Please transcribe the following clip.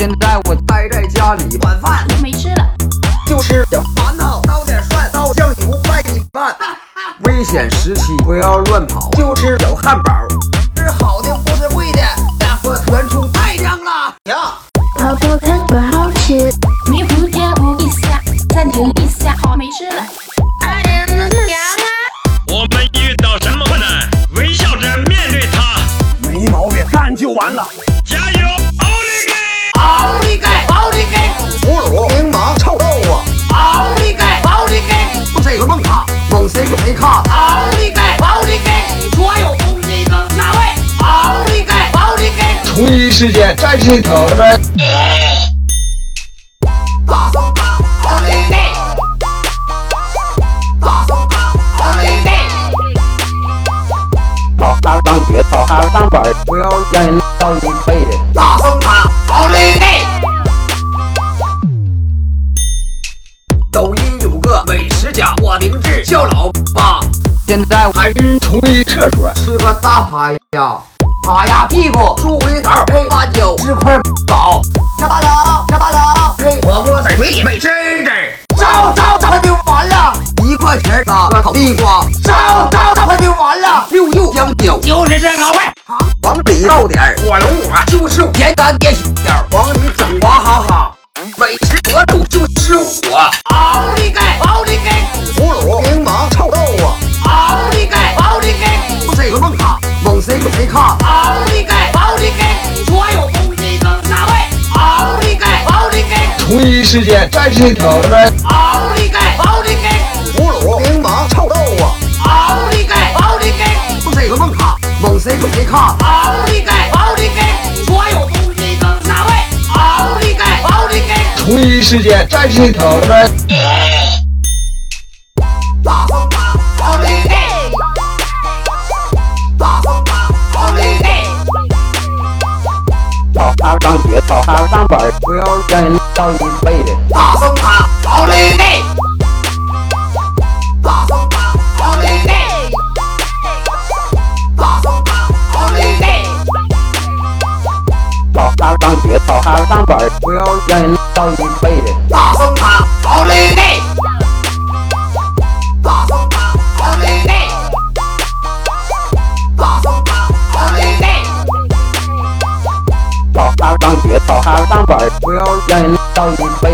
现在我待在家里，晚饭没吃了，就吃小馒头，烧点蒜，烧酱油，拌米饭。危险时期不要乱跑，就吃小汉堡。吃好的不吃贵的，大伙全出太香了呀！泡泡糖不好吃，迷糊跳舞一下，暂停一下，好没吃了。哎呀，凉啊！我们遇到什么困难，微笑着面对它，没毛病，干就完了。加油，同一时间在这头的大声打，奥利给，大声打，奥利给，好好上学，好好上班，不要让人到一辈子。大声打，奥利给。抖音有个美食家，我名字叫老八，现在我还是同一厕所，吃个大排呀，扒呀屁股，猪回头配花椒，吃块饱，下八楼，下八楼，配火锅在嘴里美滋滋，烧烧烧就完了，一块钱打个烤地瓜，烧烧烧就完了，六六香蕉，就是这个味。往里倒点儿火龙果就是简单点小，往里整，时间在这头的奥利给，奥利给，葫芦、柠檬、臭豆腐，奥利给，奥利给，这个梦卡，梦谁有谁看？奥利给，奥利给，所有东西的哪位？奥利给，奥利给，同一时间在这头的大上学，好好上班，不要让人到一辈的。大声打，奥利给，大声打，奥利给，大声打，奥利给。好好上学，好好上班，不要让人到一辈的。大声打，奥利给！上学，好好上班，不要让人到一辈子。大声打，